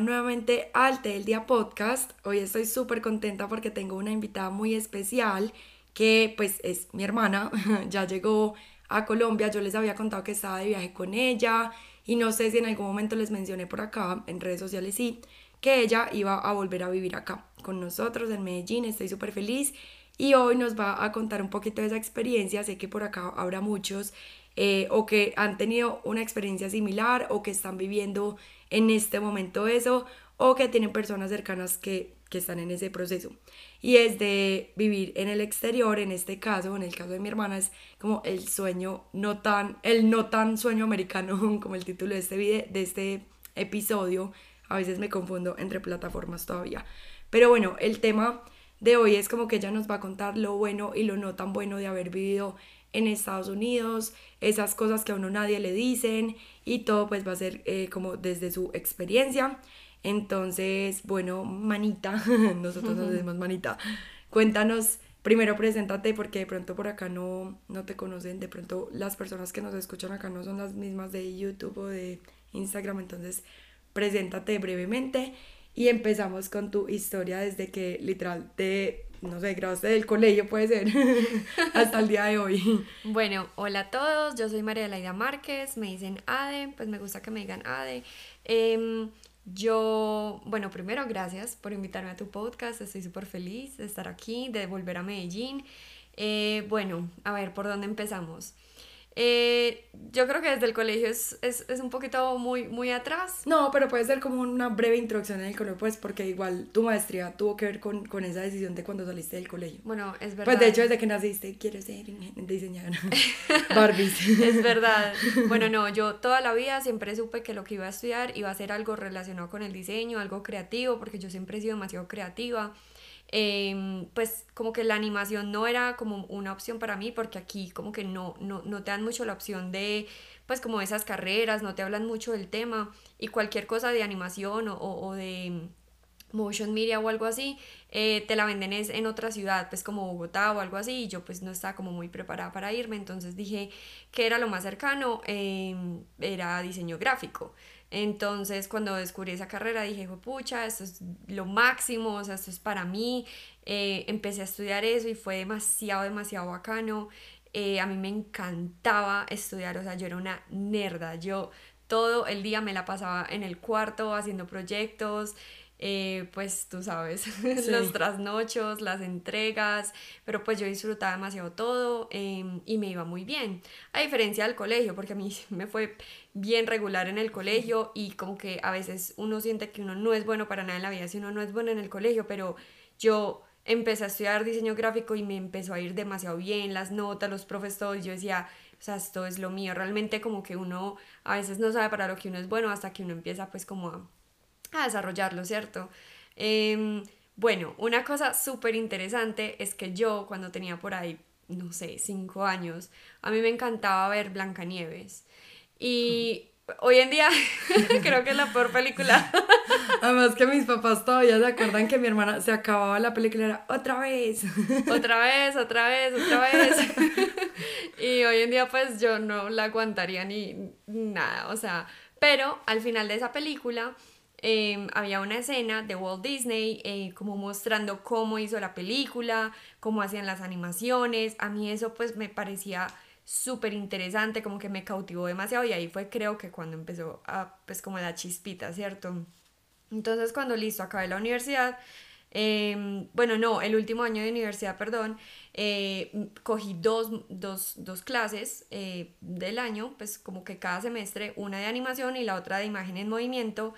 nuevamente al del Día Podcast. Hoy estoy súper contenta porque tengo una invitada muy especial que pues es mi hermana, ya llegó a Colombia, yo les había contado que estaba de viaje con ella y no sé si en algún momento les mencioné por acá, en redes sociales sí, que ella iba a volver a vivir acá con nosotros en Medellín, estoy súper feliz. Y hoy nos va a contar un poquito de esa experiencia, sé que por acá habrá muchos eh, o que han tenido una experiencia similar o que están viviendo en este momento eso o que tienen personas cercanas que, que están en ese proceso. Y es de vivir en el exterior, en este caso, en el caso de mi hermana, es como el sueño no tan, el no tan sueño americano, como el título de este, video, de este episodio. A veces me confundo entre plataformas todavía. Pero bueno, el tema de hoy es como que ella nos va a contar lo bueno y lo no tan bueno de haber vivido en Estados Unidos, esas cosas que a uno nadie le dicen y todo pues va a ser eh, como desde su experiencia. Entonces, bueno, manita, nosotros nos decimos manita, cuéntanos, primero preséntate porque de pronto por acá no, no te conocen, de pronto las personas que nos escuchan acá no son las mismas de YouTube o de Instagram, entonces preséntate brevemente y empezamos con tu historia desde que literal te no sé, grabaste del colegio, puede ser, hasta el día de hoy. Bueno, hola a todos, yo soy María Laida Márquez, me dicen Ade, pues me gusta que me digan Ade. Em, yo, bueno, primero gracias por invitarme a tu podcast, estoy súper feliz de estar aquí, de volver a Medellín. Eh, bueno, a ver, ¿por dónde empezamos? Eh, yo creo que desde el colegio es, es, es, un poquito muy, muy atrás. No, pero puede ser como una breve introducción en el colegio, pues porque igual tu maestría tuvo que ver con, con esa decisión de cuando saliste del colegio. Bueno, es verdad. Pues de hecho, desde que naciste, quieres ser diseñadora. Barbies. es verdad. Bueno, no, yo toda la vida siempre supe que lo que iba a estudiar iba a ser algo relacionado con el diseño, algo creativo, porque yo siempre he sido demasiado creativa. Em, pues como que la animación no era como una opción para mí porque aquí como que no, no, no te dan mucho la opción de pues como esas carreras, no te hablan mucho del tema y cualquier cosa de animación o, o, de motion media o algo así, eh, te la venden es en otra ciudad, pues como Bogotá o algo así, y yo pues no estaba como muy preparada para irme, entonces dije que era lo más cercano, em, era diseño gráfico. Entonces, cuando descubrí esa carrera, dije, pucha, esto es lo máximo, o sea, esto es para mí. Eh, empecé a estudiar eso y fue demasiado, demasiado bacano. Eh, a mí me encantaba estudiar, o sea, yo era una nerda. Yo todo el día me la pasaba en el cuarto haciendo proyectos, eh, pues tú sabes, los trasnochos, las entregas, pero pues yo disfrutaba demasiado todo em, y me iba muy bien. A diferencia del colegio, porque a mí me fue bien regular en el colegio y como que a veces uno siente que uno no es bueno para nada en la vida si uno no es bueno en el colegio, pero yo empecé a estudiar diseño gráfico y me empezó a ir demasiado bien, las notas, los profesores, yo decía, o sea, esto es lo mío, realmente como que uno a veces no sabe para lo que uno es bueno hasta que uno empieza pues como a a desarrollarlo, ¿cierto? Em, bueno, una cosa súper interesante es que yo cuando tenía por ahí, no sé, cinco años, a mí me encantaba ver Blancanieves. Y hoy en día creo que es la peor película. Además que mis papás todavía se acuerdan que mi hermana se acababa la película era otra vez. Otra vez, otra vez, otra vez. y hoy en día pues yo no la aguantaría ni nada, o sea, pero al final de esa película Em, había una escena de Walt Disney eh, como mostrando cómo hizo la película, cómo hacían las animaciones. A mí eso pues me parecía súper interesante, como que me cautivó demasiado y ahí fue creo que cuando empezó a pues como la chispita, ¿cierto? Entonces cuando listo, acabé la universidad, em, bueno, no, el último año de universidad, perdón, eh, cogí dos, dos, dos clases eh, del año, pues como que cada semestre, una de animación y la otra de imagen en movimiento.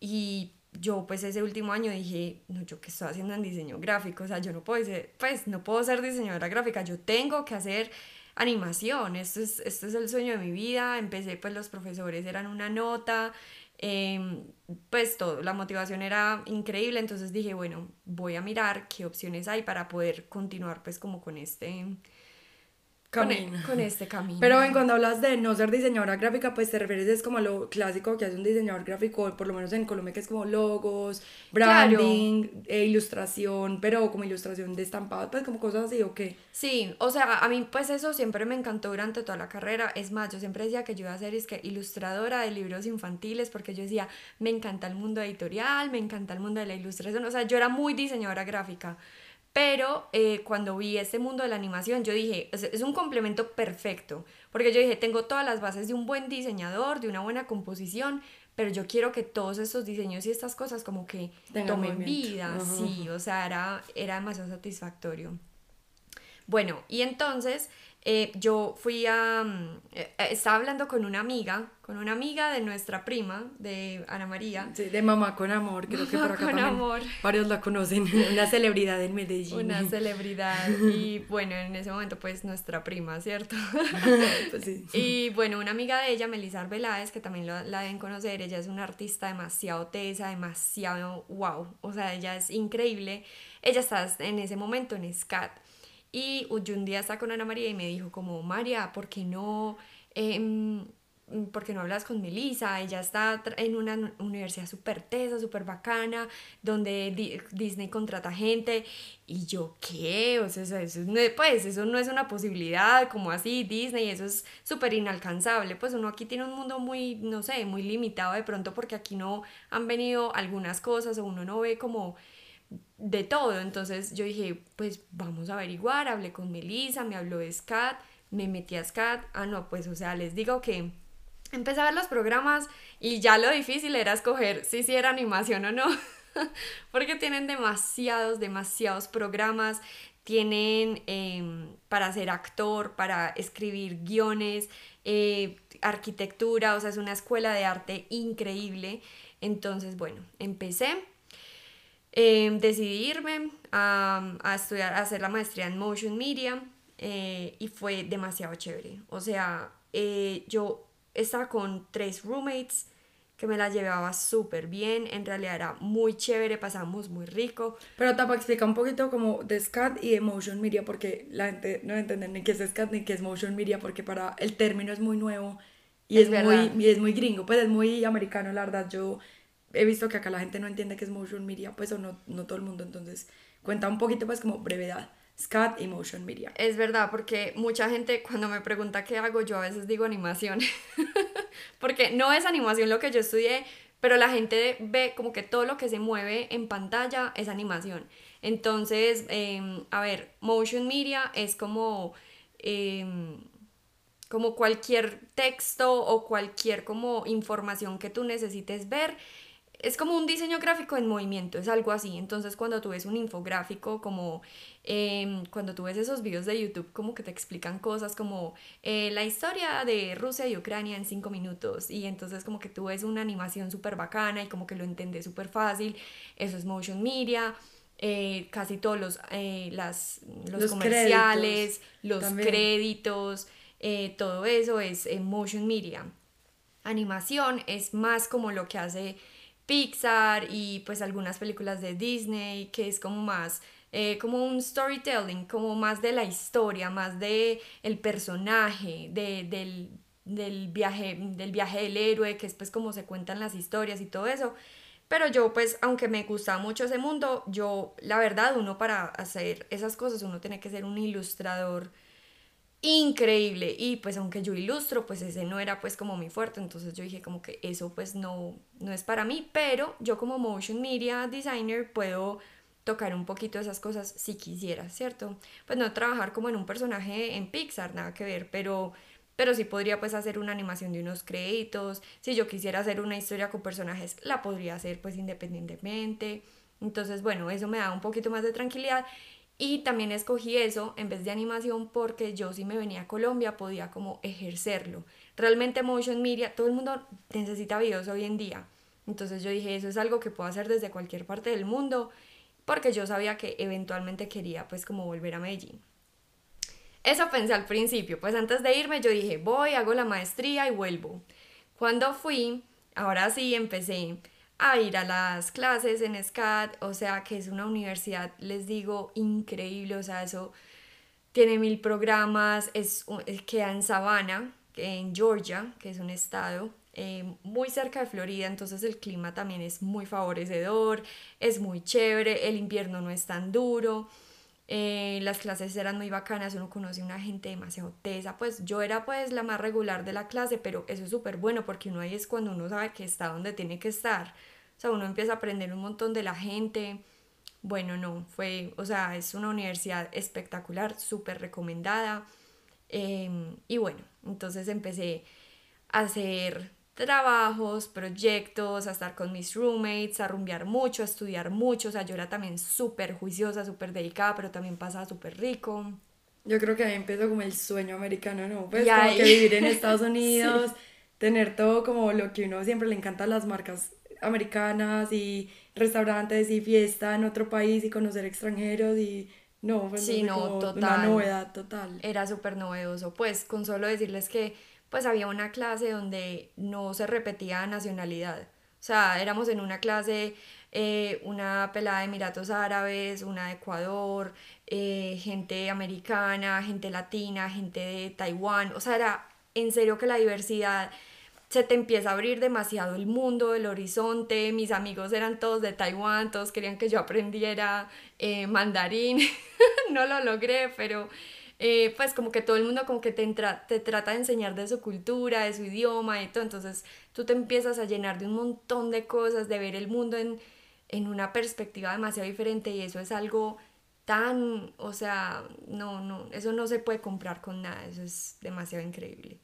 Y yo pues ese último año dije, no, yo qué estoy haciendo en diseño gráfico, o sea, yo no puedo ser, pues no puedo ser diseñadora gráfica, yo tengo que hacer animación, esto es, esto es el sueño de mi vida, empecé pues los profesores eran una nota, em, pues todo, la motivación era increíble, entonces dije, bueno, voy a mirar qué opciones hay para poder continuar pues como con este camino. Con, este camino. Pero ven, cuando hablas de no ser diseñadora gráfica, pues te refieres es como a lo clásico que hace un diseñador gráfico, por lo menos en Colombia, que es como logos, branding, e ilustración, pero como ilustración de estampado, pues como cosas así, ¿o qué? Sí, o sea, a mí pues eso siempre me encantó durante toda la carrera. Es más, yo siempre decía que yo iba a ser es que ilustradora de libros infantiles, porque yo decía, me encanta el mundo editorial, me encanta el mundo de la ilustración, o sea, yo era muy diseñadora gráfica. Pero eh, cuando vi este mundo de la animación, yo dije, es, un complemento perfecto, porque yo dije, tengo todas las bases de un buen diseñador, de una buena composición, pero yo quiero que todos estos diseños y estas cosas como que tomen vida, sí, o sea, era, era demasiado satisfactorio. Bueno, y entonces eh, yo fui a... Mm, eh, eh, estaba hablando con una amiga, con una amiga de nuestra prima, de Ana María. Sí, de Mamá con Amor, creo que por acá con amor. varios la conocen, una celebridad en Medellín. Una celebridad y bueno, en ese momento pues nuestra prima, ¿cierto? pues sí. Y bueno, una amiga de ella, Melissa Arbeláez, que también la deben conocer, ella es una artista demasiado tesa, demasiado wow, o sea, ella es increíble. Ella está en ese momento en SCAT y yo un día estaba con Ana María y me dijo como, María, ¿por qué no, eh, ¿por no hablas con Melissa? Ella está en una universidad súper tesa, súper bacana, donde Disney contrata gente. Y yo, ¿qué? O sea, eso pues eso no es una posibilidad, como así, Disney, eso es súper inalcanzable. Pues uno aquí tiene un mundo muy, no sé, muy limitado de pronto porque aquí no han venido algunas cosas o uno no ve como de todo. Entonces yo dije, pues vamos a averiguar, hablé con Melissa, me habló de SCAT, me metí a SCAT. Ah, no, pues o sea, les digo que empecé a ver los programas y ya lo difícil era escoger si si era animación o no. Porque tienen demasiados, demasiados programas. Tienen em, para ser actor, para escribir guiones, eh, arquitectura, o sea, es una escuela de arte increíble. Entonces, bueno, empecé eh, decidí irme a, a, estudiar, a hacer la maestría en Motion Media eh, y fue demasiado chévere. O sea, eh, yo estaba con tres roommates que me la llevaba súper bien, en realidad era muy chévere, pasamos muy rico. Pero Tapa explica un poquito como de SCAD y de Motion Media, porque la gente no entiende ni qué es SCAD ni qué es Motion Media, porque para el término es muy nuevo y es, muy, y es muy gringo, pues es muy americano, la verdad. Yo he visto que acá la gente no entiende qué es motion media, pues o no, no todo el mundo, entonces cuenta un poquito pues como brevedad. SCAT y Motion Media. Es verdad, porque mucha gente cuando me pregunta qué hago, yo a veces digo animación. porque no es animación lo que yo estudié, pero la gente ve como que todo lo que se mueve en pantalla es animación. Entonces, em, a ver, Motion Media es como, em, como cualquier texto o cualquier como información que tú necesites ver es como un diseño gráfico en movimiento, es algo así. Entonces cuando tú ves un infográfico, como em, cuando tú ves esos videos de YouTube, como que te explican cosas como eh, la historia de Rusia y Ucrania en cinco minutos. Y entonces como que tú ves una animación súper bacana y como que lo entiendes súper fácil. Eso es motion media. Eh, casi todos los, eh, las, los, comerciales, los créditos, todo eso es motion media. Animación es más como lo que hace Pixar y pues algunas películas de Disney, que es como más eh, como un storytelling, como más de la historia, más de el personaje, de, del, del, viaje, del viaje del héroe, que es pues como se cuentan las historias y todo eso. Pero yo pues, aunque me gusta mucho ese mundo, yo la verdad, uno para hacer esas cosas, uno tiene que ser un ilustrador increíble. Y pues aunque yo ilustro pues ese no era pues como mi fuerte. Entonces yo dije como que eso pues no no es para mí. Pero yo como motion media designer puedo tocar un poquito esas cosas si quisiera cierto pues no trabajar como en un personaje en Pixar nada que ver. Pero pero sí podría pues hacer una animación de unos créditos. Si yo quisiera hacer una historia con personajes la podría hacer pues independientemente. Entonces bueno eso me da un poquito más de tranquilidad y también escogí eso en vez de animación porque yo si me venía a Colombia podía como ejercerlo. Realmente motion media, todo el mundo necesita videos hoy en día. Entonces yo dije, eso es algo que puedo hacer desde cualquier parte del mundo porque yo sabía que eventualmente quería pues como volver a Medellín. Eso pensé al principio, pues antes de irme yo dije, voy, hago la maestría y vuelvo. Cuando fui, ahora sí empecé a ir a las clases en SCAT, o sea que es una universidad, les digo, increíble, o sea, eso tiene mil programas, es, queda en Savannah, en Georgia, que es un estado eh, muy cerca de Florida, entonces el clima también es muy favorecedor, es muy chévere, el invierno no es tan duro. Eh, las clases eran muy bacanas, uno conoce una gente demasiado tesa, pues yo era pues la más regular de la clase, pero eso es súper bueno porque uno ahí es cuando uno sabe que está donde tiene que estar, o sea, uno empieza a aprender un montón de la gente, bueno, no, fue, o sea, es una universidad espectacular, súper recomendada, em, y bueno, entonces empecé a hacer trabajos, proyectos, a estar con mis roommates, a rumbear mucho, a estudiar mucho. O sea, yo era también súper juiciosa, súper dedicada, pero también pasaba súper rico. Yo creo que ahí empezó como el sueño americano, ¿no? Pues como que vivir en Estados Unidos, tener todo como lo que uno siempre le encanta las marcas americanas y restaurantes y fiesta en otro país y conocer extranjeros y no, pues sí, no, total. una novedad total. Era súper novedoso, pues con solo decirles que pues había una clase donde no se repetía nacionalidad. O sea, éramos en una clase, eh, una pelada de Emiratos Árabes, una de Ecuador, eh, gente americana, gente latina, gente de Taiwán. O sea, era en serio que la diversidad se te empieza a abrir demasiado el mundo, el horizonte. Mis amigos eran todos de Taiwán, todos querían que yo aprendiera eh, mandarín. no lo logré, pero eh, pues como que todo el mundo como que te, te trata de enseñar de su cultura, de su idioma y todo, entonces tú te empiezas a llenar de un montón de cosas, de ver el mundo en, en una perspectiva demasiado diferente y eso es algo tan, o sea, no, no, eso no se puede comprar con nada, eso es demasiado increíble.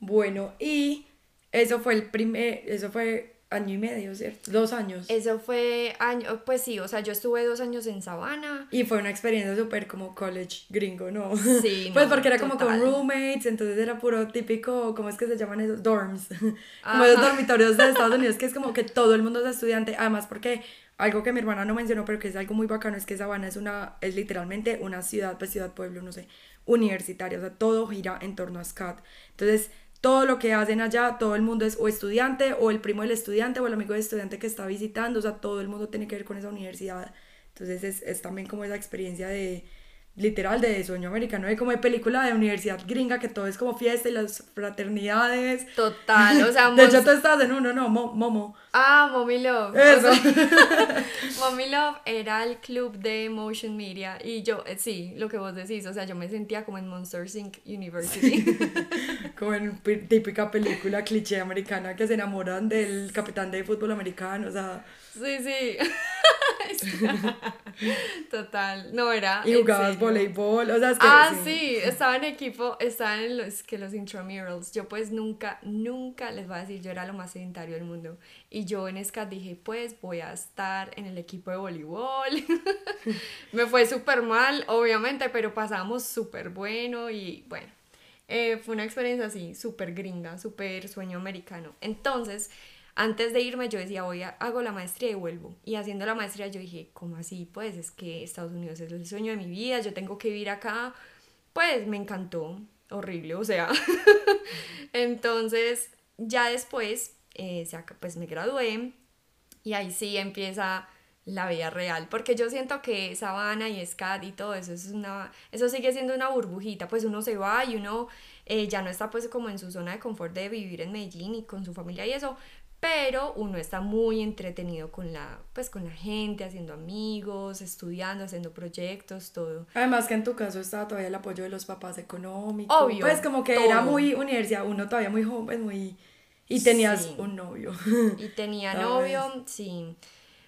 Bueno, y eso fue el primer, eso fue año y medio, ¿cierto? Dos años. Eso fue año, pues sí, o sea, yo estuve dos años en Sabana. Y fue una experiencia súper como college gringo, ¿no? Sí. pues porque era como con roommates, entonces era puro típico, ¿cómo es que se llaman esos? Dorms. como esos dormitorios de Estados Unidos, que es como que todo el mundo es estudiante, además porque algo que mi hermana no mencionó, pero que es algo muy bacano, es que Sabana es una, es literalmente una ciudad, pues ciudad, pueblo, no sé, universitaria, o sea, todo gira en torno a SCAT. Entonces, todo lo que hacen allá, todo el mundo es o estudiante o el primo del estudiante o el amigo del estudiante que está visitando, o sea, todo el mundo tiene que ver con esa universidad. Entonces es, es también como esa experiencia de, literal de sueño americano, de como de película de universidad gringa, que todo es como fiesta y las fraternidades. Total, o sea, de hecho tú estás en uno, no, Momo. Ah, Mommy Love. Eso. Mommy Love era el club de Motion Media y yo, eh, sí, lo que vos decís, o sea, yo me sentía como en Monsters Inc. University. como en típica película cliché americana que se enamoran del capitán de fútbol americano, o sea... Sí, sí. Total, no era. Y jugabas voleibol, o sea, es que, Ah, sí. estaba en equipo, estaba en los, que los intramurals. Yo pues nunca, nunca les voy a decir, yo era lo más sedentario del mundo. Y yo en SCAT dije, pues voy a estar en el equipo de voleibol. Me fue súper mal, obviamente, pero pasamos súper bueno y bueno. Eh, fue una experiencia así, súper gringa, súper sueño americano. Entonces, antes de irme yo decía, voy hago la maestría y vuelvo. Y haciendo la maestría yo dije, ¿cómo así? Pues es que Estados Unidos es el sueño de mi vida, yo tengo que vivir acá. Pues me encantó, horrible, o sea. Entonces, ya después, eh, pues me gradué y ahí sí empieza la vida real, porque yo siento que Sabana y SCAD y todo eso, es una, eso sigue siendo una burbujita, pues uno se va y uno eh, ya no está pues como en su zona de confort de vivir en Medellín y con su familia y eso, pero uno está muy entretenido con la, pues, con la gente, haciendo amigos, estudiando, haciendo proyectos, todo. Además que en tu caso estaba todavía el apoyo de los papás económicos. Obvio. Pues como que era muy universidad, uno todavía muy joven, muy... Y tenías un novio. Y tenía novio, sí.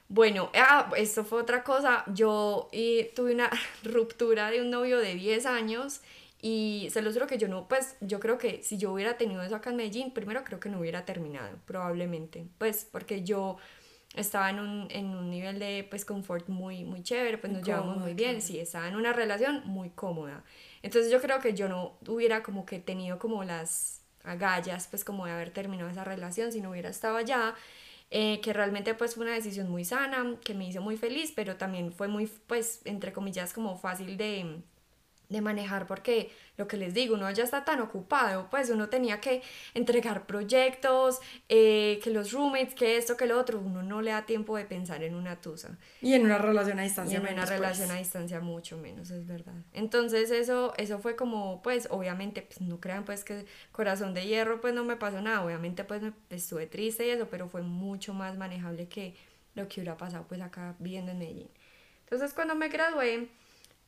Bueno, ah, esto fue otra cosa. Yo eh, tuve una ruptura de un novio de 10 años y se lo juro que yo no, pues yo creo que si yo hubiera tenido eso acá en Medellín, primero creo que no hubiera terminado, probablemente. Pues porque yo estaba en un, en un nivel de pues confort muy, muy chévere, pues nos llevamos muy bien, sí, estaba en una relación muy cómoda. Entonces yo creo que yo no hubiera como que tenido como las agallas, pues como de haber terminado esa relación si no hubiera estado allá. Eh, que realmente pues fue una decisión muy sana, que me hizo muy feliz, pero también fue muy, pues, entre comillas, como fácil de, de manejar porque lo que les digo, uno ya está tan ocupado, pues uno tenía que entregar proyectos, eh, que los roommates, que esto, que lo otro, uno no le da tiempo de pensar en una tusa. Y en una relación a distancia. Y en una pues. relación a distancia mucho menos, es verdad. Entonces eso, eso fue como, pues obviamente, pues, no crean pues que corazón de hierro, pues no me pasó nada, obviamente pues me, estuve triste y eso, pero fue mucho más manejable que lo que hubiera pasado pues acá viviendo en Medellín. Entonces cuando me gradué,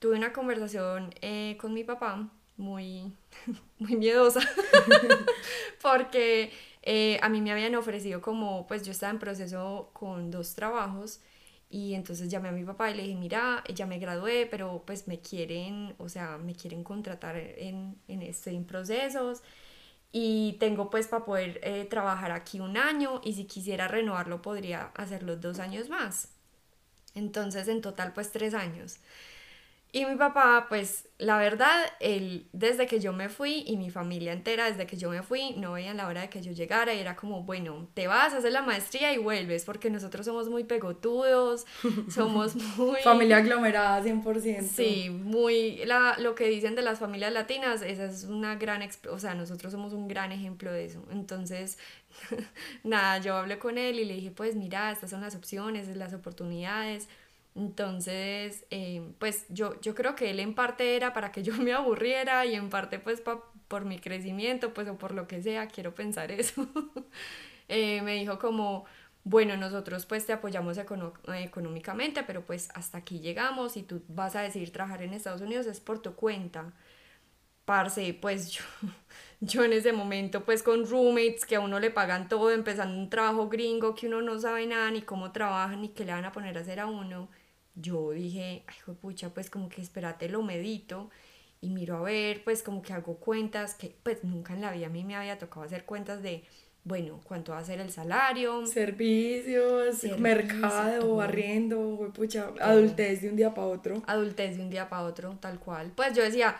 tuve una conversación eh, con mi papá muy, muy miedosa porque eh, a mí me habían ofrecido como, pues yo estaba en proceso con dos trabajos y entonces llamé a mi papá y le dije, mira, ya me gradué, pero pues me quieren, o sea, me quieren contratar en, en estoy en procesos y tengo pues para poder eh, trabajar aquí un año y si quisiera renovarlo podría hacer los dos años más. Entonces en total pues tres años. Y mi papá, pues la verdad, él desde que yo me fui y mi familia entera desde que yo me fui no veían la hora de que yo llegara y era como, bueno, te vas a hacer la maestría y vuelves porque nosotros somos muy pegotudos, somos muy... familia aglomerada 100%. Sí, muy... La, lo que dicen de las familias latinas, esa es una gran... O sea, nosotros somos un gran ejemplo de eso. Entonces, nada, yo hablé con él y le dije, pues mira, estas son las opciones, las oportunidades entonces, eh, pues yo, yo creo que él en parte era para que yo me aburriera y en parte pues por mi crecimiento, pues o por lo que sea, quiero pensar eso. Eh, me dijo como, bueno, nosotros pues te apoyamos económicamente, pero pues hasta aquí llegamos y tú vas a decidir trabajar en Estados Unidos es por tu cuenta. Parce, pues yo, yo en ese momento pues con roommates que a uno le pagan todo, empezando un trabajo gringo que uno no sabe nada ni cómo trabajan ni qué le van a poner a hacer a uno yo dije, ay, pucha, pues como que espérate, lo medito y miro a ver, pues como que hago cuentas, que pues nunca en la vida a mí me había tocado hacer cuentas de, bueno, cuánto va a ser el salario. Servicios, mercado, arriendo, pucha, adultez de un día para otro. Adultez de un día para otro, tal cual. Pues yo decía,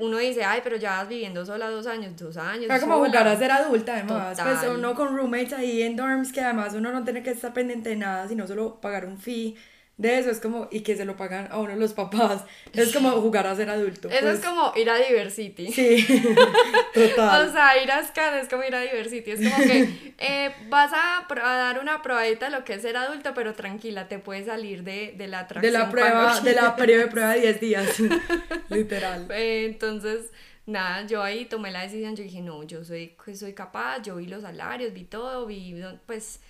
uno dice, ay, pero ya vas viviendo sola dos años, dos años. Es como jugar a ser adulta, además. Pues uno con roommates ahí en dorms, que además uno no tiene que estar pendiente de nada, sino solo pagar un fee de eso es como, y que se lo pagan a uno los papás, es como jugar a ser adulto. Eso es pues. como ir a Diversity. Sí, total. o sea, ir a Scan es como ir a Diversity, es como que eh, vas a, dar una probadita de lo que es ser adulto, pero tranquila, te puedes salir de, de la atracción. De la prueba, de la periodo de prueba de 10 días, literal. Eh, entonces, nada, yo ahí tomé la decisión, yo dije, no, yo soy, soy capaz, yo vi los salarios, vi todo, vi, pues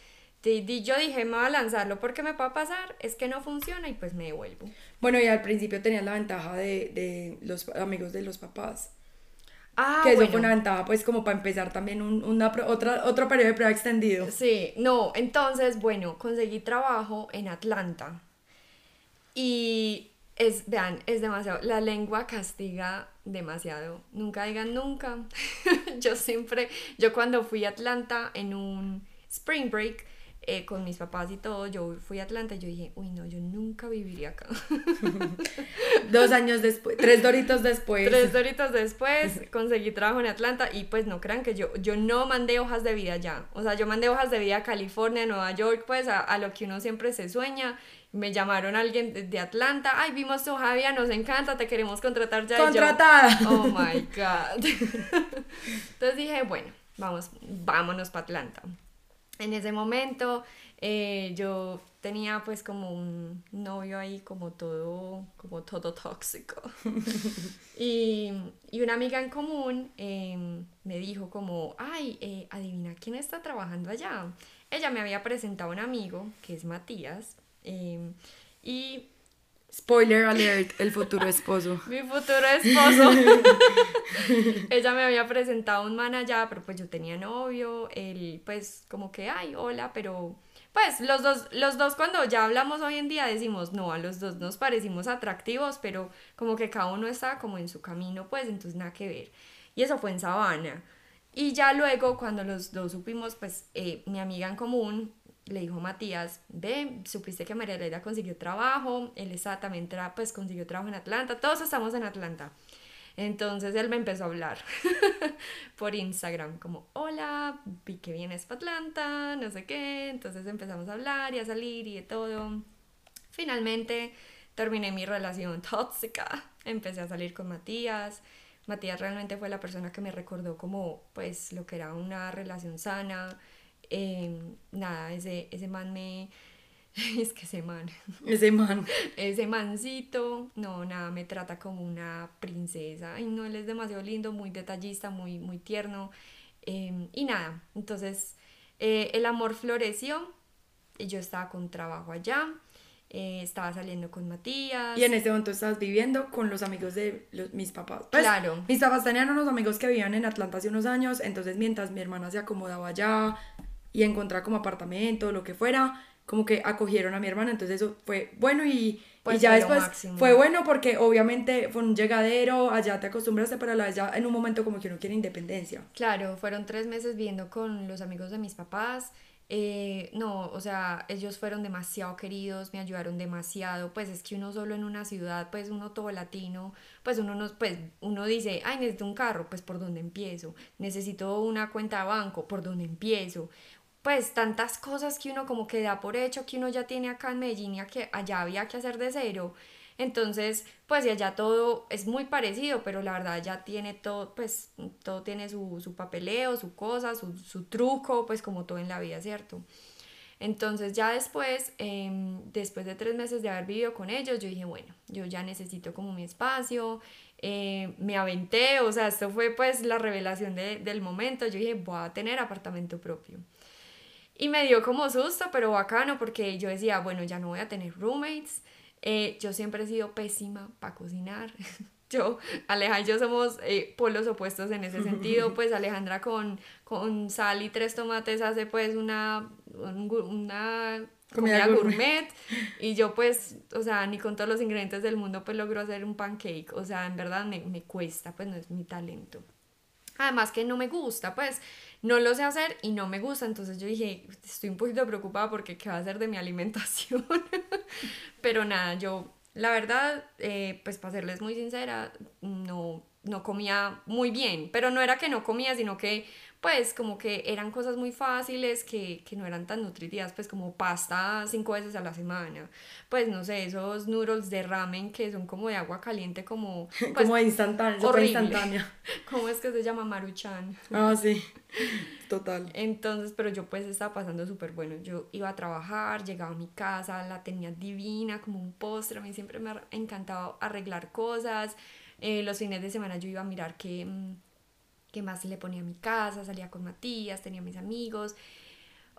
yo dije, me voy a lanzarlo porque me puede pasar, es que no funciona y pues me devuelvo. Bueno, y al principio tenías la ventaja de, de los amigos de los papás. Ah, que eso fue una ventaja, pues como para empezar también un, una, otra, otro periodo de prueba extendido. Sí, no, entonces, bueno, conseguí trabajo en Atlanta. Y es, vean, es demasiado, la lengua castiga demasiado. Nunca digan nunca. yo siempre, yo cuando fui a Atlanta en un spring break, eh, con mis papás y todo, yo fui a Atlanta y yo dije, uy, no, yo nunca viviría acá. Dos años después, tres doritos después. Tres doritos después conseguí trabajo en Atlanta y pues no crean que yo, yo no mandé hojas de vida ya. O sea, yo mandé hojas de vida a California, Nueva York, pues a, a lo que uno siempre se sueña. Me llamaron alguien de Atlanta, ay, vimos tu Javier, nos encanta, te queremos contratar ya. Contratada. oh my God. Entonces dije, bueno, vamos, vámonos para Atlanta en ese momento eh, yo tenía pues como un novio ahí como todo, como todo tóxico. y, una amiga en común em, me dijo como, ay, eh, adivina quién está trabajando allá. Ella me había presentado a un amigo que es Matías. Em, y Spoiler alert, el futuro esposo. Mi futuro esposo. Ella me había presentado un man allá, pero pues yo tenía novio, él pues como que, ay, hola, pero pues los dos, los dos cuando ya hablamos hoy en día decimos, no, a los dos nos parecimos atractivos, pero como que cada uno estaba como en su camino, pues entonces nada que ver. Y eso fue en Sabana. Y ya luego cuando los dos supimos, pues eh, mi amiga en común, le dijo Matías, ve, supiste que María Leida consiguió trabajo, él está, también pues consiguió trabajo en Atlanta, todos estamos en Atlanta. Entonces él me empezó a hablar por Instagram, como, hola, vi que vienes para Atlanta, no sé qué. Entonces empezamos a hablar y a salir y de todo. Finalmente terminé mi relación tóxica empecé a salir con Matías. Matías realmente fue la persona que me recordó como pues lo que era una relación sana. Em, nada, ese, ese man me... Es que ese man. Ese man. Ese mancito, no, nada, me trata como una princesa. Y no, él es demasiado lindo, muy detallista, muy, muy tierno. Em, y nada, entonces eh, el amor floreció. Yo estaba con trabajo allá. Eh, estaba saliendo con Matías. Y en ese momento estabas viviendo con los amigos de los, mis papás. Pues, claro. Mis papás tenían unos amigos que vivían en Atlanta hace unos años, entonces mientras mi hermana se acomodaba allá y encontraba como apartamento, lo que fuera, como que acogieron a mi hermana, entonces eso fue bueno y, Pues y ya después máximo. fue bueno porque obviamente fue un llegadero, allá te acostumbraste, pero a la vez ya en un momento como que uno quiere independencia. Claro, fueron tres meses viviendo con los amigos de mis papás. Eh, no, o sea, ellos fueron demasiado queridos, me ayudaron demasiado. Pues es que uno solo en una ciudad, pues uno todo latino, pues uno no, pues uno dice, ay, necesito un carro, pues por dónde empiezo. Necesito una cuenta de banco, por dónde empiezo. Pues tantas cosas que uno como que da por hecho que uno ya tiene acá en Medellín y que allá había que hacer de cero. Entonces, pues y allá todo es muy parecido, pero la verdad ya tiene todo, pues todo tiene su, su papeleo, su cosa, su, su truco, pues como todo en la vida, ¿cierto? Entonces ya después, em, después de tres meses de haber vivido con ellos, yo dije, bueno, yo ya necesito como mi espacio, eh, me aventé, o sea, esto fue pues la revelación de- del momento, yo dije, voy a tener apartamento propio. Y me dio como susto, pero bacano, porque yo decía, bueno, ya no voy a tener roommates. Eh, yo siempre he sido pésima para cocinar. Yo, Aleja y yo somos eh, polos opuestos en ese sentido. Pues Alejandra con, con sal y tres tomates hace pues una, una Comida comida gourmet. gourmet. Y yo pues, o sea, ni con todos los ingredientes del mundo pues logro hacer un pancake. O sea, en verdad me, me cuesta, pues no es mi talento. Además que no me gusta, pues no lo sé hacer y no me gusta. Entonces yo dije, estoy un poquito preocupada porque qué va a hacer de mi alimentación. Pero nada, yo, la verdad, eh, pues para serles muy sincera, no, no comía muy bien. Pero no era que no comía, sino que pues como que eran cosas muy fáciles que, que no eran tan nutritivas, pues como pasta cinco veces a la semana. Pues no sé, esos noodles de ramen que son como de agua caliente, como... Pues, como instantánea, sopa horrible. instantánea. ¿Cómo es que se llama Maruchan? Ah, sí, total. Entonces, pero yo pues estaba pasando súper bueno. Yo iba a trabajar, llegaba a mi casa, la tenía divina, como un postre. A mí siempre me ha encantado arreglar cosas. Eh, los fines de semana yo iba a mirar qué, mm, qué más le ponía a mi casa, salía con Matías, tenía mis amigos.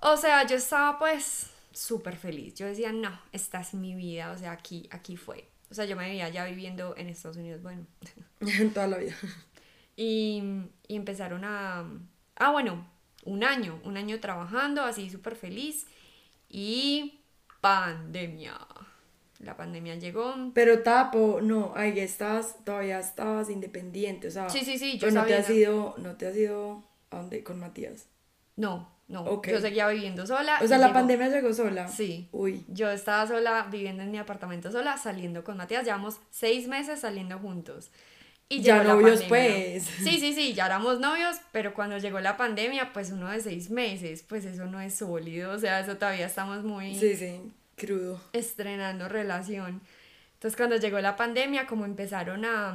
O sea, yo estaba pues súper feliz. Yo decía, no, esta es mi vida, o sea, aquí, aquí fue. O sea, yo me veía ya viviendo en Estados Unidos, bueno. Toda la vida. Y, y empezaron a... Ah, bueno, un año, un año trabajando, así súper feliz. Y pandemia. La pandemia llegó. Pero tapo, no, ahí estás, todavía estabas independiente, o sea. Sí, sí, sí, yo pero no te has ido, no te has ido a dónde con Matías. No, no, Ok. yo seguía viviendo sola. O sea, la llegó- pandemia llegó sola. Sí. Uy. Yo estaba sola, viviendo en mi apartamento sola, saliendo con Matías. Llevamos seis meses saliendo juntos. Y Ya novios, pues. Sí, sí, sí, ya éramos novios, pero cuando llegó la pandemia, pues uno de seis meses, pues eso no es sólido. O sea, eso todavía estamos muy Sí, sí, crudo. estrenando relación. Entonces cuando llegó la pandemia, como empezaron a,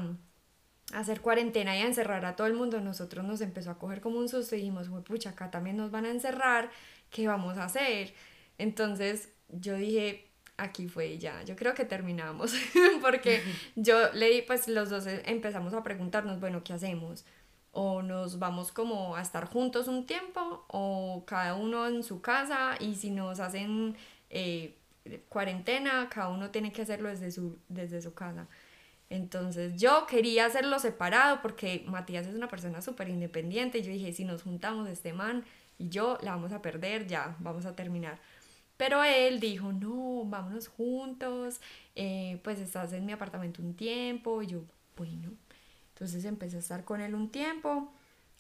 a hacer cuarentena y a encerrar a todo el mundo, nosotros nos empezó a coger como un susto y dijimos, "Jue pucha, acá también nos van a encerrar, ¿qué vamos a hacer? Entonces yo dije, aquí fue ya, yo creo que terminamos, porque yo leí, pues los dos empezamos a preguntarnos, bueno, ¿qué hacemos? O nos vamos como a estar juntos un tiempo, o cada uno en su casa, y si nos hacen eh, cuarentena, cada uno tiene que hacerlo desde su, desde su casa. Entonces yo quería hacerlo separado porque Matías es una persona súper independiente yo dije, si nos juntamos este man y yo la vamos a perder, ya, vamos a terminar. Pero él dijo, no, vámonos juntos, eh, pues estás en mi apartamento un tiempo, y yo, bueno, entonces empecé a estar con él un tiempo,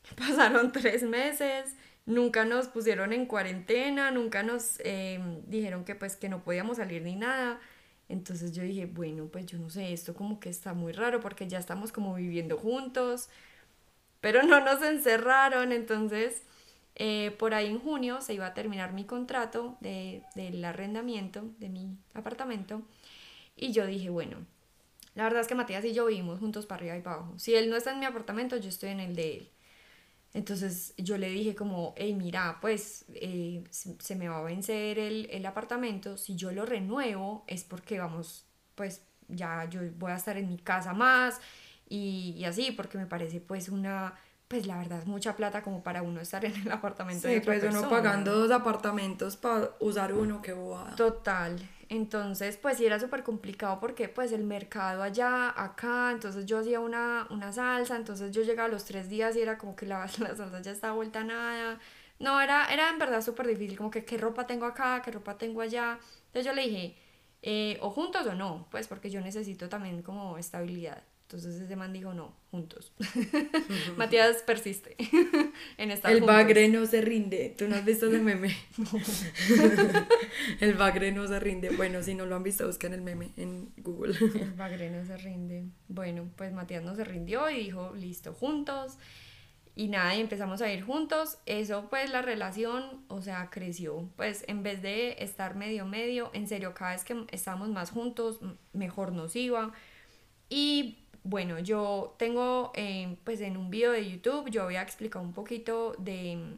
pasaron tres meses, nunca nos pusieron en cuarentena, nunca nos eh, dijeron que pues que no podíamos salir ni nada. Entonces yo dije, bueno, pues yo no sé, esto como que está muy raro porque ya estamos como viviendo juntos, pero no nos encerraron, entonces eh, por ahí en junio se iba a terminar mi contrato de, del arrendamiento de mi apartamento y yo dije, bueno, La verdad es que Matías y yo vivimos juntos para arriba y para abajo. Si él no está en mi apartamento, yo estoy en el de él. Entonces yo le dije como, hey, mira, pues eh, se me va a vencer el, el, apartamento, si yo lo renuevo es porque vamos, pues ya yo voy a estar en mi casa más y, y así, porque me parece pues una, pues la verdad es mucha plata como para uno estar en el apartamento sí, de pues uno pagando dos apartamentos para usar uno, qué bobada. Total, entonces, pues sí era súper complicado porque pues el mercado allá, acá, entonces yo hacía una, una salsa, entonces yo llegaba a los tres días y era como que la, la salsa ya estaba vuelta a nada. No, era, era en verdad súper difícil, como que qué ropa tengo acá, qué ropa tengo allá. Entonces yo le dije, eh, o juntos o no, pues porque yo necesito también como estabilidad. Entonces ese man dijo, no, juntos. Matías persiste en estar El bagre no se rinde. ¿Tú no has visto ese meme? el bagre no se rinde. Bueno, si no lo han visto, buscan el meme en Google. el bagre no se rinde. Bueno, pues Matías no se rindió y dijo, listo, juntos. Y nada, y empezamos a ir juntos. Eso pues la relación, o sea, creció. Pues en vez de estar medio medio, en serio, cada vez que estábamos más juntos, mejor nos iba. Y bueno, yo tengo, eh, pues en un video de YouTube, yo había explicado un poquito de,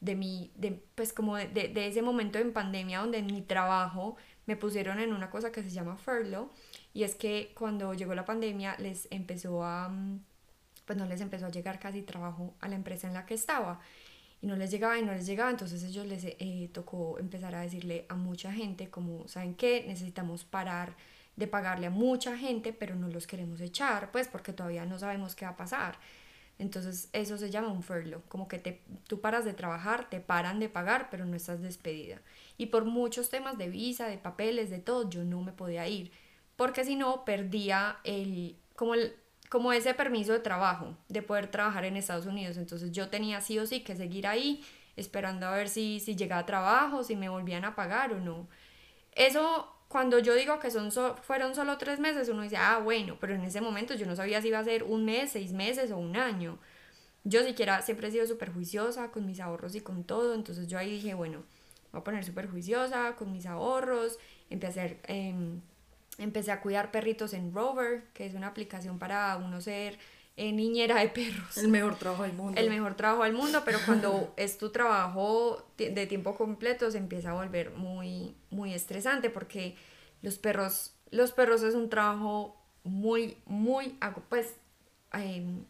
de mi, de, pues como de, de, ese momento en pandemia donde en mi trabajo me pusieron en una cosa que se llama furlough, y es que cuando llegó la pandemia les empezó a, mm, pues no les empezó a llegar casi trabajo a la empresa en la que estaba, y no les llegaba y no les llegaba, entonces ellos les eh, tocó empezar a decirle a mucha gente como, ¿saben qué? Necesitamos parar de pagarle a mucha gente, pero no los queremos echar, pues porque todavía no sabemos qué va a pasar. Entonces eso se llama un furlough, como que te, tú paras de trabajar, te paran de pagar, pero no estás despedida. Y por muchos temas de visa, de papeles, de todo, yo no me podía ir, porque si no perdía el, como, el, como ese permiso de trabajo, de poder trabajar en Estados Unidos. Entonces yo tenía sí o sí que seguir ahí, esperando a ver si, si llegaba trabajo, si me volvían a pagar o no. Eso cuando yo digo que son fueron solo tres meses, uno dice, ah, bueno, pero en ese momento yo no sabía si iba a ser un mes, seis meses o un año. Yo siquiera siempre he sido súper juiciosa con mis ahorros y con todo, entonces yo ahí dije, bueno, voy a poner súper juiciosa con mis ahorros, empecé a, em, empecé a cuidar perritos en Rover, que es una aplicación para uno ser eh, niñera de perros. El mejor trabajo del mundo. El mejor trabajo del mundo, pero cuando es tu trabajo de tiempo completo se empieza a volver muy, muy estresante porque los perros, los perros es un trabajo muy, muy, pues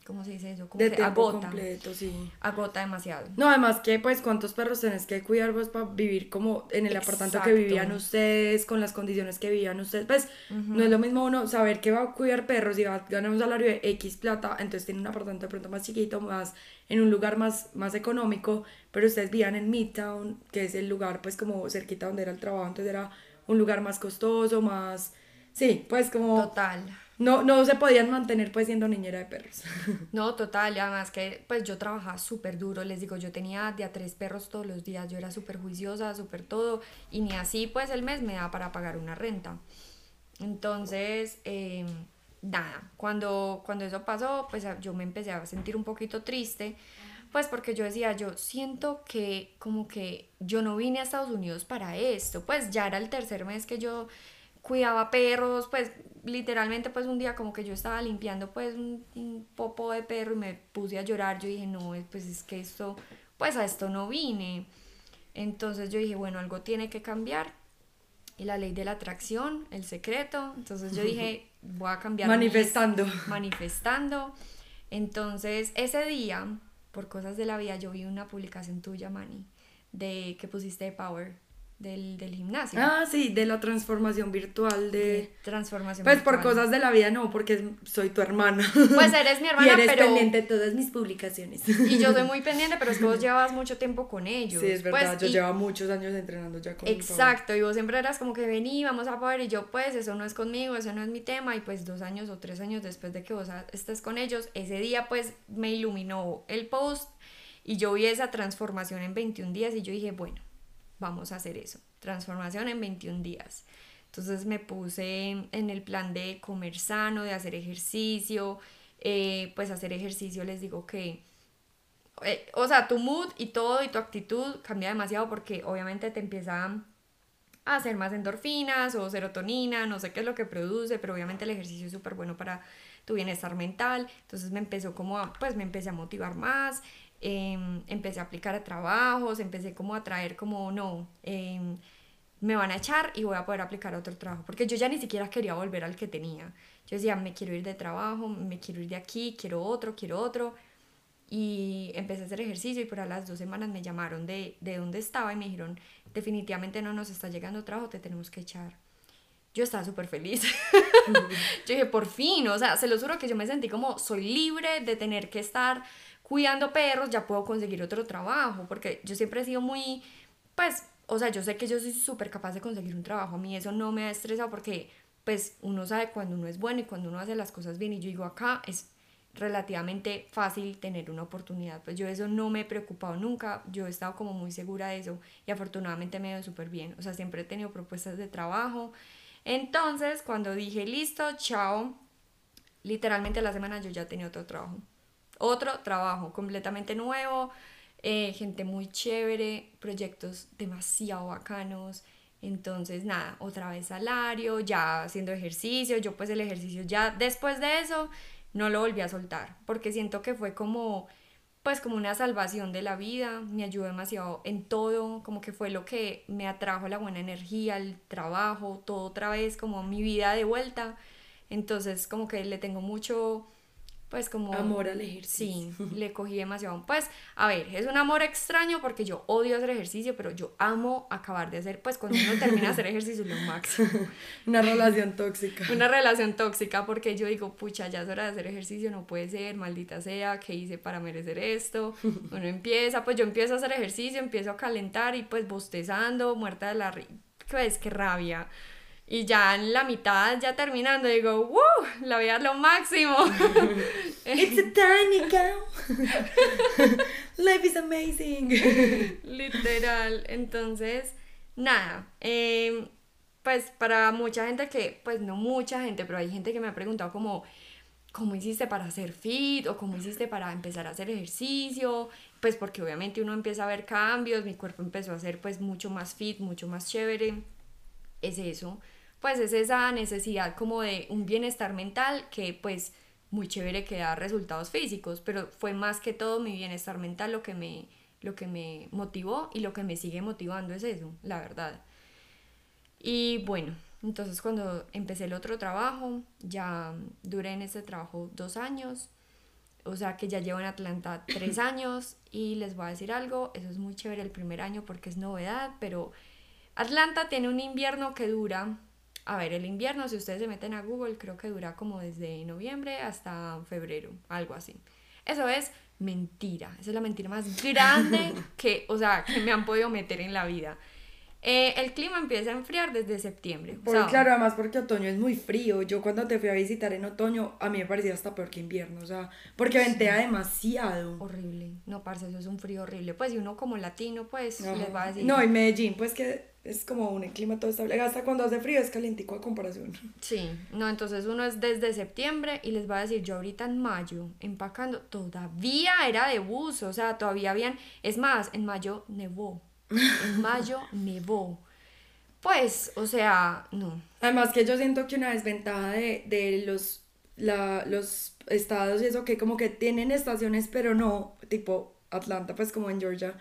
¿cómo se dice eso? Como de tiempo completo, sí. Agota demasiado. No, además que, pues, ¿cuántos perros tenés que cuidar vos para vivir como en el apartamento que vivían ustedes, con las condiciones que vivían ustedes? Pues, no es lo mismo uno saber que va a cuidar perros y va a ganar un salario de X plata, entonces tiene un apartamento de pronto más chiquito, más en un lugar más, más económico, pero ustedes vivían en Midtown, que es el lugar, pues, como cerquita donde era el trabajo, entonces era un lugar más costoso, más... Sí, pues como... Total no, no se podían mantener pues siendo niñera de perros. No, total, además que pues yo trabajaba súper duro, les digo, yo tenía de a tres perros todos los días, yo era súper juiciosa, súper todo, y ni así pues el mes me daba para pagar una renta. Entonces, em, nada, cuando, cuando eso pasó, pues yo me empecé a sentir un poquito triste, pues porque yo decía, yo siento que como que yo no vine a Estados Unidos para esto, pues ya era el tercer mes que yo cuidaba perros, pues literalmente pues un día como que yo estaba limpiando pues un, popo de perro y me puse a llorar, yo dije, no, pues es que esto, pues a esto no vine. Entonces yo dije, bueno, algo tiene que cambiar. Y la ley de la atracción, el secreto. Entonces yo dije, voy a cambiar. Manifestando. manifestando. Entonces ese día, por cosas de la vida, yo vi una publicación tuya, Manny, de que pusiste de Power del, del, gimnasio. Ah, sí, de la transformación virtual de... transformación Pues por cosas de la vida no, porque soy tu hermana. Pues eres mi hermana, y eres pendiente de todas mis publicaciones. Y yo soy muy pendiente, pero es que vos llevas mucho tiempo con ellos. Sí, es verdad, pues, yo llevo muchos años entrenando ya con Exacto, y vos siempre eras como que vení, vamos a poder, y yo pues eso no es conmigo, eso no es mi tema, y pues dos años o tres años después de que vos estés con ellos, ese día pues me iluminó el post, y yo vi esa transformación en 21 días, y yo dije, bueno, vamos a hacer eso. Transformación en 21 días. Entonces me puse en el plan de comer sano, de hacer ejercicio. Eh, pues hacer ejercicio les digo que, eh, o sea, tu mood y todo y tu actitud cambia demasiado porque obviamente te empieza a hacer más endorfinas o serotonina, no sé qué es lo que produce, pero obviamente el ejercicio es súper bueno para tu bienestar mental. Entonces me empezó como a, pues me empecé a motivar más, em, empecé a aplicar a trabajos, empecé como a traer como, no, em, me van a echar y voy a poder aplicar a otro trabajo, porque yo ya ni siquiera quería volver al que tenía. Yo decía, me quiero ir de trabajo, me quiero ir de aquí, quiero otro, quiero otro. Y empecé a hacer ejercicio y por a las dos semanas me llamaron de, de donde estaba y me dijeron, definitivamente no nos está llegando trabajo, te tenemos que echar. Yo estaba súper feliz. yo dije, por fin, o sea, se lo juro que yo me sentí como, soy libre de tener que estar cuidando perros, ya puedo conseguir otro trabajo, porque yo siempre he sido muy, pues, o sea, yo sé que yo soy súper capaz de conseguir un trabajo, a mí eso no me ha estresado porque, pues, uno sabe cuando uno es bueno y cuando uno hace las cosas bien, y yo digo, acá es relativamente fácil tener una oportunidad. Pues yo eso no me he preocupado nunca, yo he estado como muy segura de eso y afortunadamente me ido súper bien. O sea, siempre he tenido propuestas de trabajo. Entonces, cuando dije, listo, chao, literalmente la semana yo ya tenía otro trabajo. Otro trabajo completamente nuevo, eh, gente muy chévere, proyectos demasiado bacanos. Entonces, nada, otra vez salario, ya haciendo ejercicio. Yo pues el ejercicio ya después de eso no lo volví a soltar, porque siento que fue como, pues como una salvación de la vida, me ayudó demasiado en todo, como que fue lo que me atrajo la buena energía, el trabajo, todo otra vez, como mi vida de vuelta. Entonces, como que le tengo mucho pues como... Amor al ejercicio. Sí, le cogí demasiado. Pues, a ver, es un amor extraño porque yo odio hacer ejercicio, pero yo amo acabar de hacer, pues cuando uno termina de hacer ejercicio lo máximo. Una relación tóxica. Una relación tóxica porque yo digo, pucha, ya es hora de hacer ejercicio, no puede ser, maldita sea, ¿qué hice para merecer esto? Uno empieza, pues yo empiezo a hacer ejercicio, empiezo a calentar y pues bostezando, muerta de la... Pues, qué rabia. Y ya en la mitad, ya terminando, digo, ¡wow! La vida es lo máximo. It's a tiny cow. Life is amazing. Literal. Entonces, nada. Em, pues para mucha gente que, pues no mucha gente, pero hay gente que me ha preguntado como, ¿cómo hiciste para hacer fit? O ¿cómo hiciste para empezar a hacer ejercicio? Pues porque obviamente uno empieza a ver cambios, mi cuerpo empezó a ser pues mucho más fit, mucho más chévere. Es eso pues es esa necesidad como de un bienestar mental que pues muy chévere que da resultados físicos, pero fue más que todo mi bienestar mental lo que me, lo que me motivó y lo que me sigue motivando es eso, la verdad. Y bueno, entonces cuando empecé el otro trabajo, ya duré en ese trabajo dos años, o sea que ya llevo en Atlanta tres años y les voy a decir algo, eso es muy chévere el primer año porque es novedad, pero Atlanta tiene un invierno que dura a ver, el invierno, si ustedes se meten a Google, creo que dura como desde noviembre hasta febrero, algo así. Eso es mentira, esa es la mentira más grande que, o sea, que me han podido meter en la vida. Eh, el clima empieza a enfriar desde septiembre. claro, además porque otoño es muy frío. Yo cuando te fui a visitar en otoño, a mí me parecía hasta peor que invierno. O sea, porque ventea demasiado. Horrible. No, parce, eso es un frío horrible. Pues, y uno como latino, pues, les va a decir. No, en Medellín, pues que es como un clima todo estable. Hasta cuando hace frío es calentico a comparación. Sí, no, entonces uno es desde septiembre y les va a decir, yo ahorita en mayo, empacando, todavía era de buzo. O sea, todavía habían. Es más, en mayo nevó en mayo nevó. Pues, o sea, no. Además que yo siento que una desventaja de, de los, la, los estados y eso que como que tienen estaciones, pero no, tipo Atlanta, pues como en Georgia.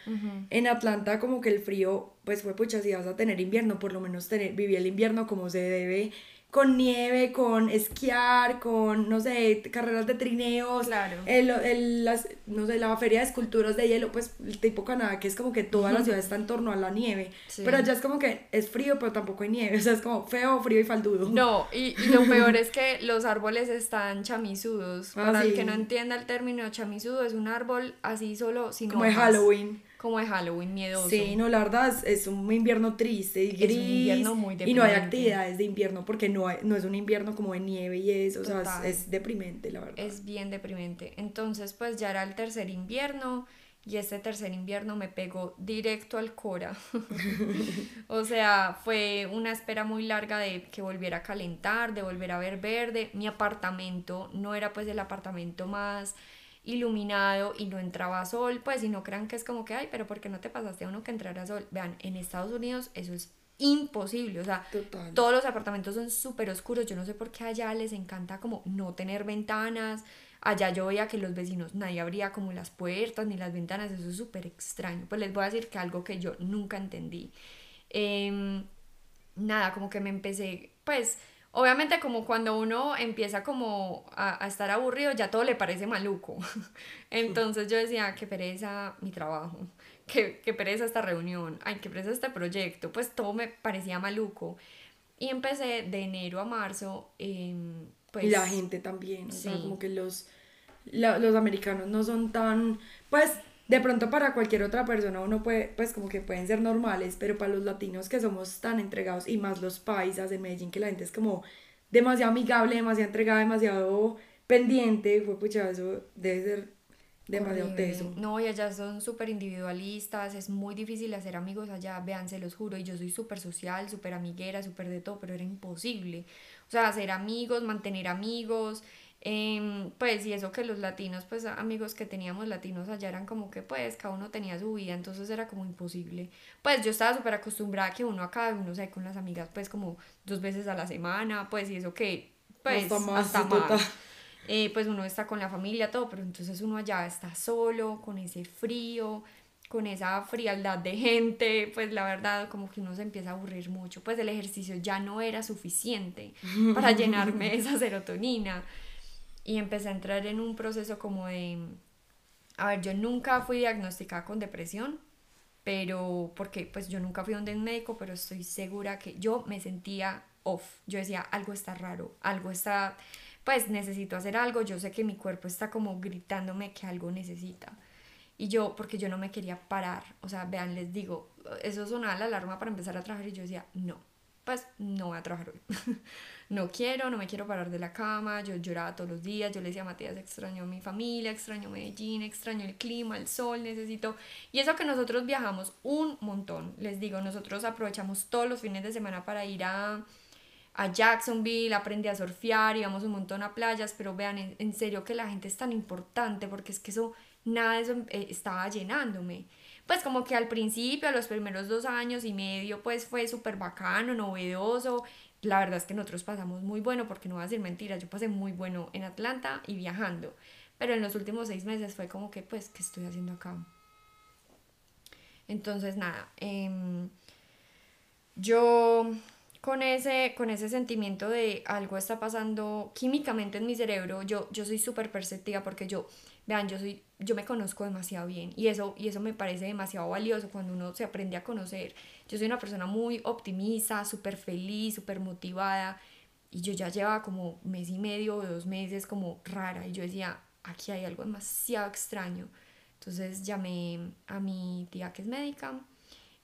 En Atlanta como que el frío, pues fue pucha, si vas a tener invierno, por lo menos tener, viví el invierno como se debe con nieve, con esquiar, con, no sé, carreras de trineos, claro. el, el, las, no sé, la feria de esculturas de hielo, pues el tipo Canadá, que es como que toda la ciudad está en torno a la nieve, pero allá es como que es frío, pero tampoco hay nieve, o sea, es como feo, frío y faldudo. No, y, y lo peor es que los árboles están chamizudos, ah, para el que no entienda el término chamizudo, es un árbol así solo, sin Como de Halloween como de Halloween miedoso. Sí, no, la verdad es, un invierno triste y gris. Es un invierno muy deprimente. Y no hay actividades de invierno porque no, no es un invierno como de nieve y eso, o sea, es, deprimente, la verdad. Es bien deprimente. Entonces, pues ya era el tercer invierno y este tercer invierno me pegó directo al Cora. o sea, fue una espera muy larga de que volviera a calentar, de volver a ver verde. Mi apartamento no era pues el apartamento más iluminado y no entraba sol, pues si no crean que es como que, ay, pero ¿por qué no te pasaste a uno que entrara sol? Vean, en Estados Unidos eso es imposible, o sea, todos los apartamentos son súper oscuros, yo no sé por qué allá les encanta como no tener ventanas, allá yo veía que los vecinos nadie abría como las puertas ni las ventanas, eso es súper extraño, pues les voy a decir que algo que yo nunca entendí. Em, nada, como que me empecé, pues, obviamente como cuando uno empieza como a, a, estar aburrido, ya todo le parece maluco. Entonces yo decía, qué pereza mi trabajo, qué, qué pereza esta reunión, ay, qué pereza este proyecto, pues todo me parecía maluco. Y empecé de enero a marzo. pues, y la gente también, o sea, como que los, los americanos no son tan, pues de pronto para cualquier otra persona uno puede, pues como que pueden ser normales, pero para los latinos que somos tan entregados y más los paisas de Medellín, que la gente es como demasiado amigable, demasiado entregada, demasiado pendiente, fue pucha, eso debe ser demasiado teso. No, y allá son súper individualistas, es muy difícil hacer amigos allá, vean, se los juro, y yo soy súper social, súper amiguera, súper de todo, pero era imposible. O sea, hacer amigos, mantener amigos, Em, pues y eso que los latinos, pues amigos que teníamos latinos allá eran como que pues cada uno tenía su vida, entonces era como imposible. Pues yo estaba súper acostumbrada que uno acá, uno se con las amigas pues como dos veces a la semana, pues y eso que pues hasta más. Hasta eh, pues uno está con la familia, todo, pero entonces uno allá está solo, con ese frío, con esa frialdad de gente, pues la verdad como que uno se empieza a aburrir mucho, pues el ejercicio ya no era suficiente para llenarme esa serotonina y empecé a entrar en un proceso como de, a ver, yo nunca fui diagnosticada con depresión, pero porque pues yo nunca fui donde un médico, pero estoy segura que yo me sentía off, yo decía, algo está raro, algo está, pues necesito hacer algo, yo sé que mi cuerpo está como gritándome que algo necesita. Y yo, porque yo no me quería parar, o sea, vean, les digo, eso sonaba la alarma para empezar a trabajar y yo decía, no, pues no voy a trabajar hoy. no quiero, no me quiero parar de la cama, yo lloraba todos los días, yo le decía a Matías, extraño a mi familia, extraño Medellín, extraño el clima, el sol, necesito... Y eso que nosotros viajamos un montón, les digo, nosotros aprovechamos todos los fines de semana para ir a, a Jacksonville, aprendí a surfear, íbamos un montón a playas, pero vean, en, serio que la gente es tan importante porque es que eso, nada de eso eh, estaba llenándome. Pues como que al principio, a los primeros dos años y medio, pues fue súper bacano, novedoso, la verdad es que nosotros pasamos muy bueno, porque no voy a decir mentiras, yo pasé muy bueno en Atlanta y viajando, pero en los últimos seis meses fue como que, pues, ¿qué estoy haciendo acá? Entonces, nada, em, yo con ese, con ese sentimiento de algo está pasando químicamente en mi cerebro, yo, yo soy súper perceptiva porque yo, vean, yo soy yo me conozco demasiado bien y eso, y eso me parece demasiado valioso cuando uno se aprende a conocer. Yo soy una persona muy optimista, súper feliz, súper motivada y yo ya llevaba como mes y medio o dos meses como rara y yo decía, aquí hay algo demasiado extraño. Entonces llamé a mi tía que es médica,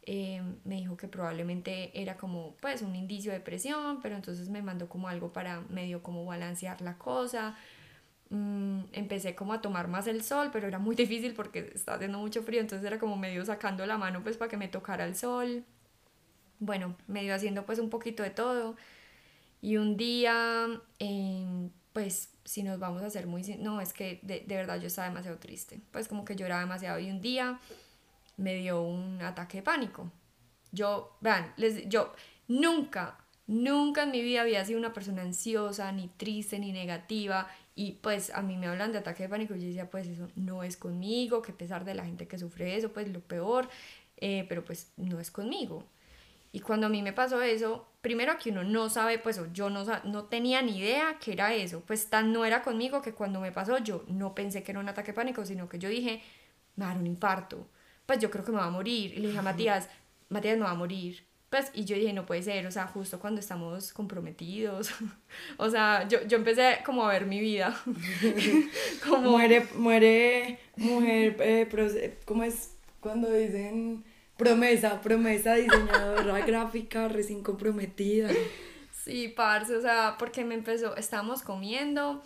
eh, me dijo que probablemente era como pues un indicio de depresión, pero entonces me mandó como algo para medio como balancear la cosa Mm, empecé como a tomar más el sol, pero era muy difícil porque estaba haciendo mucho frío, entonces era como medio sacando la mano pues para que me tocara el sol. Bueno, medio haciendo pues un poquito de todo. Y un día, em, pues si nos vamos a hacer muy... No, es que de, de verdad yo estaba demasiado triste, pues como que lloraba demasiado y un día me dio un ataque de pánico. Yo, vean, les, yo nunca, nunca en mi vida había sido una persona ansiosa, ni triste, ni negativa. Y pues a mí me hablan de ataque de pánico y yo decía, pues eso no es conmigo, que a pesar de la gente que sufre eso, pues lo peor, eh, pero pues no es conmigo. Y cuando a mí me pasó eso, primero que uno no sabe, pues yo no, no tenía ni idea que era eso, pues tan no era conmigo que cuando me pasó yo no pensé que era un ataque de pánico, sino que yo dije, me va a dar un infarto, pues yo creo que me va a morir. Y le dije a Matías, Matías me va a morir. Pues, y yo dije, no puede ser, o sea, justo cuando estamos comprometidos, o sea, yo, yo empecé como a ver mi vida. como... Muere, muere, mujer, eh, ¿cómo es cuando dicen promesa, promesa diseñadora gráfica recién comprometida? Sí, parce, o sea, porque me empezó, estábamos comiendo,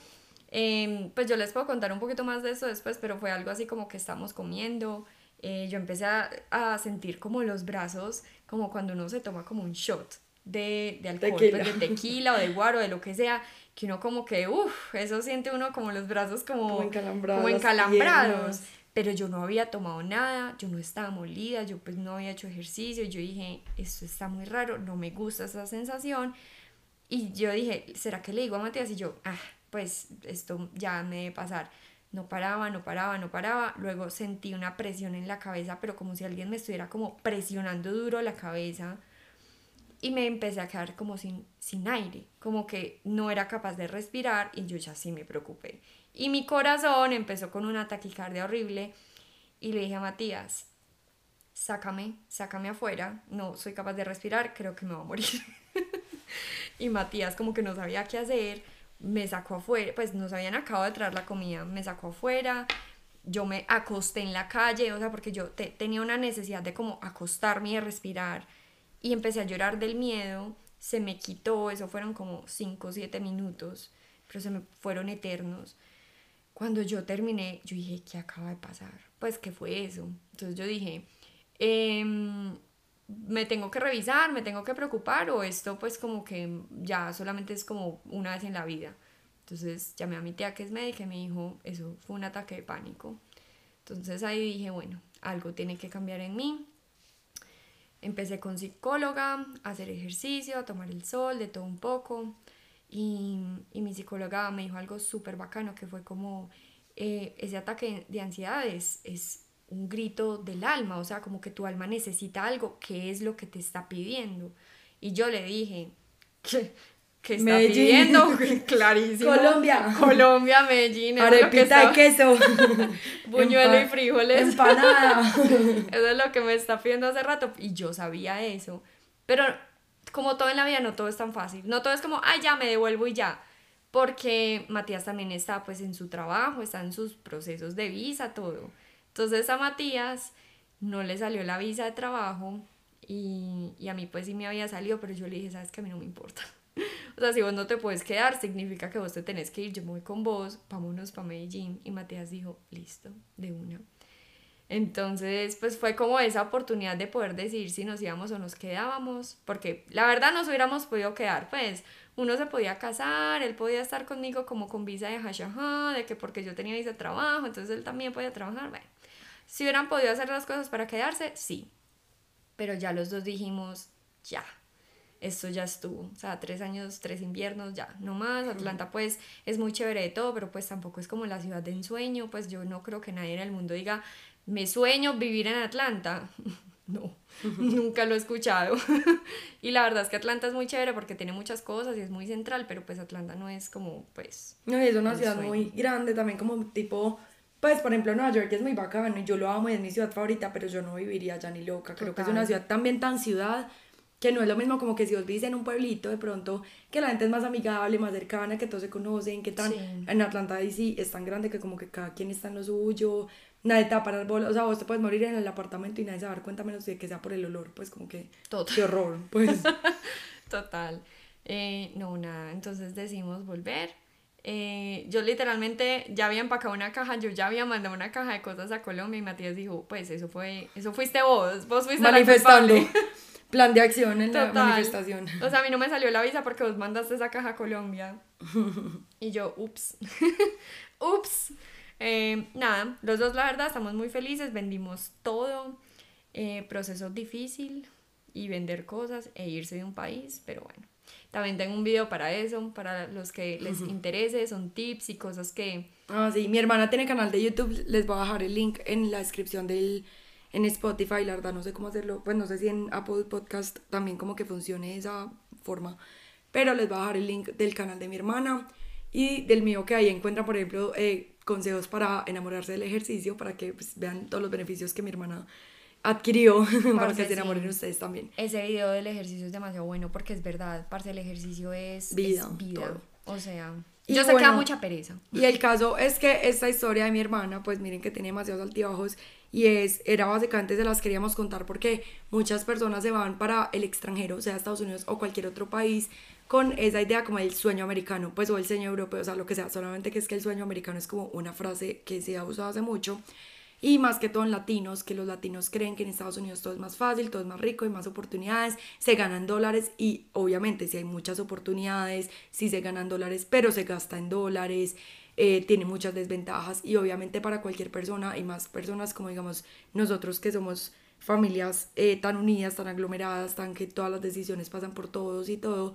em, pues yo les puedo contar un poquito más de eso después, pero fue algo así como que estamos comiendo, eh, yo empecé a, a, sentir como los brazos, como cuando uno se toma como un shot de, de alcohol, tequila. Pues, de tequila o de guaro, de lo que sea, que uno como que, uff, eso siente uno como los brazos como, como encalambrados. Como encalambrados. pero yo no había tomado nada, yo no estaba molida, yo pues no había hecho ejercicio, yo dije, esto está muy raro, no me gusta esa sensación. Y yo dije, ¿será que le digo a Matías? Y yo, ah, pues esto ya me debe pasar. No paraba, no paraba, no paraba. Luego sentí una presión en la cabeza, pero como si alguien me estuviera como presionando duro la cabeza. Y me empecé a quedar como sin, sin aire, como que no era capaz de respirar y yo ya sí me preocupé. Y mi corazón empezó con una taquicardia horrible y le dije a Matías, sácame, sácame afuera, no soy capaz de respirar, creo que me voy a morir. y Matías como que no sabía qué hacer, me sacó afuera, pues nos habían acabado de traer la comida, me sacó afuera, yo me acosté en la calle, o sea, porque yo tenía una necesidad de como acostarme y respirar y empecé a llorar del miedo, se me quitó, eso fueron como 5 o 7 minutos, pero se me fueron eternos cuando yo terminé, yo dije, ¿qué acaba de pasar? Pues, ¿qué fue eso? Entonces yo dije, em, me tengo que revisar, me tengo que preocupar o esto pues como que ya solamente es como una vez en la vida. Entonces llamé a mi tía que es médica y me dijo, eso fue un ataque de pánico. Entonces ahí dije, bueno, algo tiene que cambiar en mí. Empecé con psicóloga, a hacer ejercicio, a tomar el sol, de todo un poco. Y, y mi psicóloga me dijo algo súper bacano que fue como, eh, ese ataque de ansiedad es, es un grito del alma, o sea, como que tu alma necesita algo, ¿qué es lo que te está pidiendo? Y yo le dije, ¿qué, qué está pidiendo? Clarísimo. Colombia. Colombia, Medellín. Arepita de queso. Buñuelo y frijoles. Empanada. eso es lo que me está pidiendo hace rato. Y yo sabía eso. Pero como todo en la vida, no todo es tan fácil. No todo es como, ah, ya me devuelvo y ya. Porque Matías también está pues en su trabajo, está en sus procesos de visa, todo. Entonces a Matías no le salió la visa de trabajo y, y a mí pues sí me había salido, pero yo le dije, sabes que a mí no me importa. o sea, si vos no te puedes quedar, significa que vos te tenés que ir, yo me voy con vos, vámonos para Medellín. Y Matías dijo, listo, de una. Entonces, pues fue como esa oportunidad de poder decidir si nos íbamos o nos quedábamos, porque la verdad nos hubiéramos podido quedar, pues uno se podía casar, él podía estar conmigo como con visa de hashaha, de que porque yo tenía visa de trabajo, entonces él también podía trabajar, bueno, si hubieran podido hacer las cosas para quedarse, sí, pero ya los dos dijimos, ya, esto ya estuvo, o sea, tres años, tres inviernos, ya, no más, Atlanta pues es muy chévere de todo, pero pues tampoco es como la ciudad de ensueño, pues yo no creo que nadie en el mundo diga, me sueño vivir en Atlanta. No, nunca lo he escuchado. y la verdad es que Atlanta es muy chévere porque tiene muchas cosas y es muy central, pero pues Atlanta no es como, pues... No, es una ciudad muy grande también, como tipo, pues por ejemplo Nueva York es muy bacano y yo lo amo y es mi ciudad favorita, pero yo no viviría allá ni loca. Creo que es una ciudad también tan ciudad que no es lo mismo como que si vos vivís en un pueblito de pronto, que la gente es más amigable, más cercana, que todos se conocen, que tan... En Atlanta sí es tan grande que como que cada quien está en lo suyo, nadie te va a parar bola, o sea, vos te puedes morir en el apartamento y nadie se va a dar cuenta menos de que sea por el olor, pues como que... Total. Qué horror, pues. Total. Eh, no, nada, entonces decidimos volver. Eh, yo literalmente ya había empacado una caja, yo ya había mandado una caja de cosas a Colombia y Matías dijo, pues eso fue, eso fuiste vos, vos fuiste Manifestando. Plan de acción en la manifestación. O sea, a mí no me salió la visa porque vos mandaste esa caja a Colombia. y yo, ups. ups. Eh, nada, los dos la verdad estamos muy felices, vendimos todo, eh, proceso difícil y vender cosas e irse de un país, pero bueno. También tengo un video para eso, para los que les interese, son tips y cosas que... Ah, sí, mi hermana tiene canal de YouTube, les voy a dejar el link en la descripción del, en Spotify, la verdad no sé cómo hacerlo, pues no sé si en Apple Podcast también como que funcione esa forma, pero les voy a dejar el link del canal de mi hermana y del mío que ahí encuentran, por ejemplo, eh, consejos para enamorarse del ejercicio, para que pues, vean todos los beneficios que mi hermana adquirió para que se enamoren ustedes también. Ese video del ejercicio es demasiado bueno porque es verdad, parte del ejercicio es vida. vida. O sea, yo sé que da mucha pereza. Y el caso es que esta historia de mi hermana, pues miren que tiene demasiados altibajos y es, era básicamente se las queríamos contar porque muchas personas se van para el extranjero, sea Estados Unidos o cualquier otro país, con esa idea como el sueño americano, pues o el sueño europeo, o sea, lo que sea, solamente que es que el sueño americano es como una frase que se ha usado hace mucho y más que todo en latinos, que los latinos creen que en Estados Unidos todo es más fácil, todo es más rico, hay más oportunidades, se ganan dólares y obviamente si hay muchas oportunidades, si se ganan dólares, pero se gasta en dólares, eh, tiene muchas desventajas y obviamente para cualquier persona y más personas como digamos nosotros que somos familias eh, tan unidas, tan aglomeradas, tan que todas las decisiones pasan por todos y todo,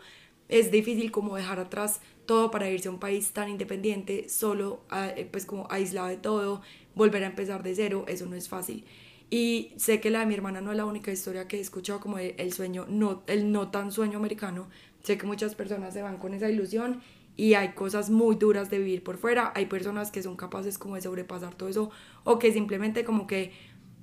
es difícil como dejar atrás todo para irse a un país tan independiente, solo eh, pues como aislado de todo, volver a empezar de cero, eso no es fácil. Y sé que la de mi hermana no es la única historia que he escuchado como el sueño, no, el no tan sueño americano. Sé que muchas personas se van con esa ilusión y hay cosas muy duras de vivir por fuera. Hay personas que son capaces como de sobrepasar todo eso o que simplemente como que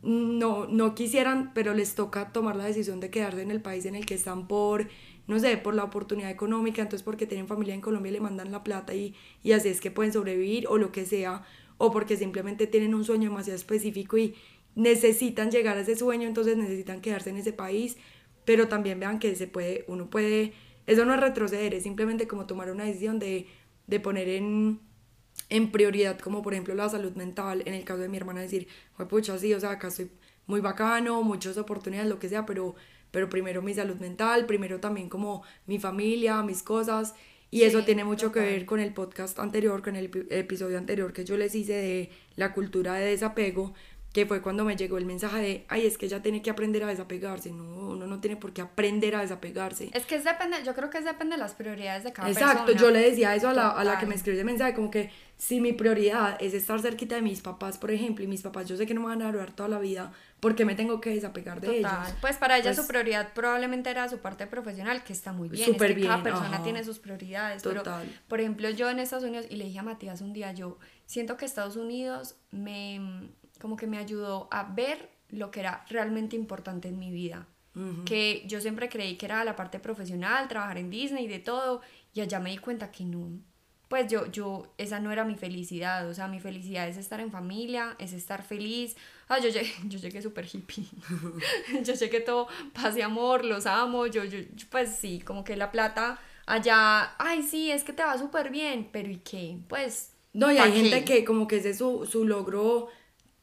no, no quisieran, pero les toca tomar la decisión de quedarse en el país en el que están por, no sé, por la oportunidad económica, entonces porque tienen familia en Colombia y le mandan la plata y, y así es que pueden sobrevivir o lo que sea, o porque simplemente tienen un sueño demasiado específico y necesitan llegar a ese sueño, entonces necesitan quedarse en ese país, pero también vean que se puede, uno puede, eso no es retroceder, es simplemente como tomar una decisión de, de poner en en prioridad, como por ejemplo la salud mental, en el caso de mi hermana decir, pucha, sí, o sea, acá estoy muy bacano, muchas oportunidades, lo que sea, pero, pero primero mi salud mental, primero también como mi familia, mis cosas, y eso tiene mucho que ver con el podcast anterior, con el episodio anterior que yo les hice de la cultura de desapego, que fue cuando me llegó el mensaje de, ay, es que ella tiene que aprender a desapegarse, no, uno no tiene por qué aprender a desapegarse. Es que es depende, yo creo que es depende de las prioridades de cada persona. Exacto, yo le decía eso a la, a la que me escribió ese mensaje, como que si mi prioridad es estar cerquita de mis papás, por ejemplo, y mis papás yo sé que no me van a durar toda la vida, ¿por qué me tengo que desapegar de ellos? Pues para ella su pues prioridad probablemente era su parte profesional, que está muy bien, Súper bien, cada persona tiene sus prioridades, Total. pero por ejemplo yo en Estados Unidos, y le dije a Matías un día, yo siento que Estados Unidos me como que me ayudó a ver lo que era realmente importante en mi vida. Que yo siempre creí que era la parte profesional, trabajar en Disney de todo, y allá me di cuenta que no. Pues yo, yo, esa no era mi felicidad, o sea, mi felicidad es estar en familia, es estar feliz. Ah, yo llegué, yo llegué súper hippie. yo que todo paz y amor, los amo, yo, yo, pues sí, como que la plata allá, ay, sí, es que te va súper bien, pero ¿y qué? Pues... No, y hay gente que como que ese es su, su logro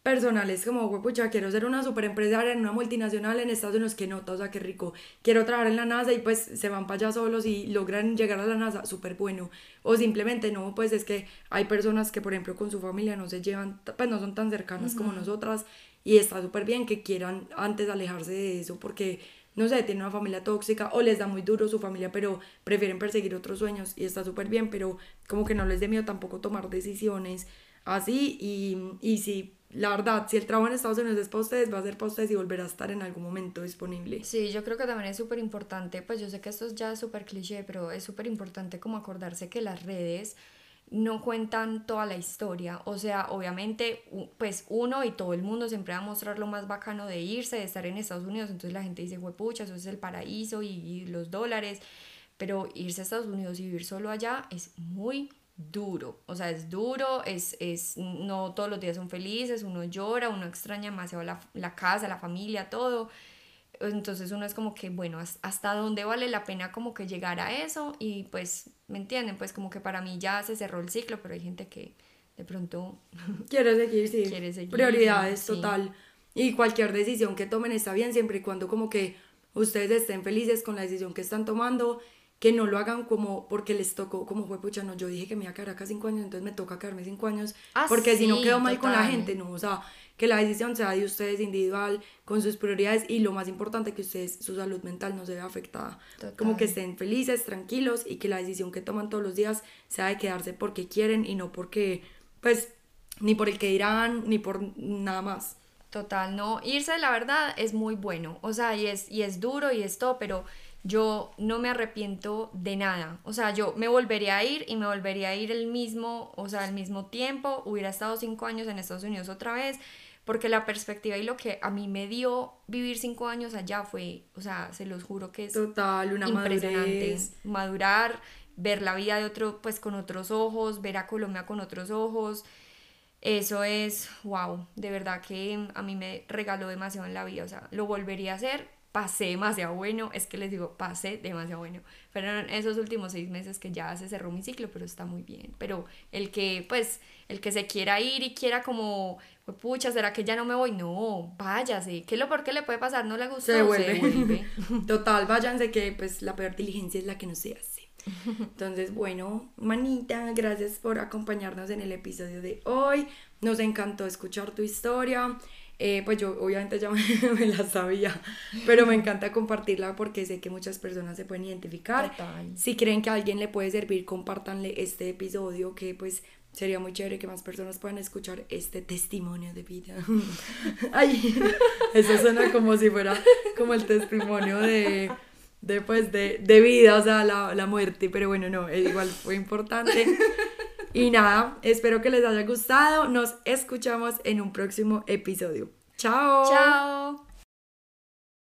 personales como, pucha, quiero ser una super empresaria en una multinacional en Estados Unidos, que nota, o sea, qué rico. Quiero trabajar en la NASA y pues se van para allá solos y logran llegar a la NASA, súper bueno. O simplemente no, pues es que hay personas que, por ejemplo, con su familia no se llevan, pues no son tan cercanas como nosotras y está súper bien que quieran antes alejarse de eso porque, no sé, tienen una familia tóxica o les da muy duro su familia, pero prefieren perseguir otros sueños y está súper bien, pero como que no les dé miedo tampoco tomar decisiones así y, y si la verdad, si el trabajo en Estados Unidos es para ustedes, va a ser para ustedes y volverá a estar en algún momento disponible. Sí, yo creo que también es súper importante, pues yo sé que esto es ya súper cliché, pero es súper importante como acordarse que las redes no cuentan toda la historia. O sea, obviamente, pues uno y todo el mundo siempre va a mostrar lo más bacano de irse, de estar en Estados Unidos. Entonces la gente dice, pucha, eso es el paraíso y, y los dólares. Pero irse a Estados Unidos y vivir solo allá es muy duro, o sea, es duro, es, es, no todos los días son felices, uno llora, uno extraña demasiado la, la casa, la familia, todo, entonces uno es como que, bueno, hasta dónde vale la pena como que llegar a eso y pues, ¿me entienden? Pues como que para mí ya se cerró el ciclo, pero hay gente que de pronto quiere seguir, sí. Quiere seguir, Prioridades, total. Y cualquier decisión que tomen está bien siempre y cuando como que ustedes estén felices con la decisión que están tomando que no lo hagan como porque les tocó, como fue, pucha, no, yo dije que me iba a quedar acá cinco años, entonces me toca quedarme cinco años, ah, porque si no quedo mal con la gente, no, o sea, que la decisión sea de ustedes individual, con sus prioridades y lo más importante que ustedes, su salud mental no se vea afectada, como que estén felices, tranquilos y que la decisión que toman todos los días sea de quedarse porque quieren y no porque, pues, ni por el que dirán, ni por nada más. Total, no, irse la verdad es muy bueno, o sea, y es, y es duro y es todo, pero yo no me arrepiento de nada. O sea, yo me volvería a ir y me volvería a ir el mismo, o sea, al mismo tiempo. Hubiera estado cinco años en Estados Unidos otra vez, porque la perspectiva y lo que a mí me dio vivir cinco años allá fue, o sea, se los juro que es Total, una impresionante. Madurar, ver la vida de otro, pues con otros ojos, ver a Colombia con otros ojos. Eso es, wow, de verdad que a mí me regaló demasiado en la vida, o sea, lo volvería a hacer pasé demasiado bueno, es que les digo, pasé demasiado bueno. Fueron esos últimos seis meses que ya se cerró mi ciclo, pero está muy bien. Pero el que, pues, el que se quiera ir y quiera como, pucha, ¿será que ya no me voy? No, váyase. ¿Qué es lo peor que le puede pasar? ¿No le gustó? Se vuelve. Total, váyanse que, pues, la peor diligencia es la que no se hace. Entonces, bueno, manita, gracias por acompañarnos en el episodio de hoy. Nos encantó escuchar tu historia. Eh, pues yo obviamente ya me, la sabía, pero me encanta compartirla porque sé que muchas personas se pueden identificar. Si creen que a alguien le puede servir, compártanle este episodio que pues sería muy chévere que más personas puedan escuchar este testimonio de vida. Ay, eso suena como si fuera como el testimonio de, de, pues, de, de vida, o sea, la, la muerte, pero bueno, no, igual fue importante. Y nada, espero que les haya gustado. Nos escuchamos en un próximo episodio. Chao. Chao.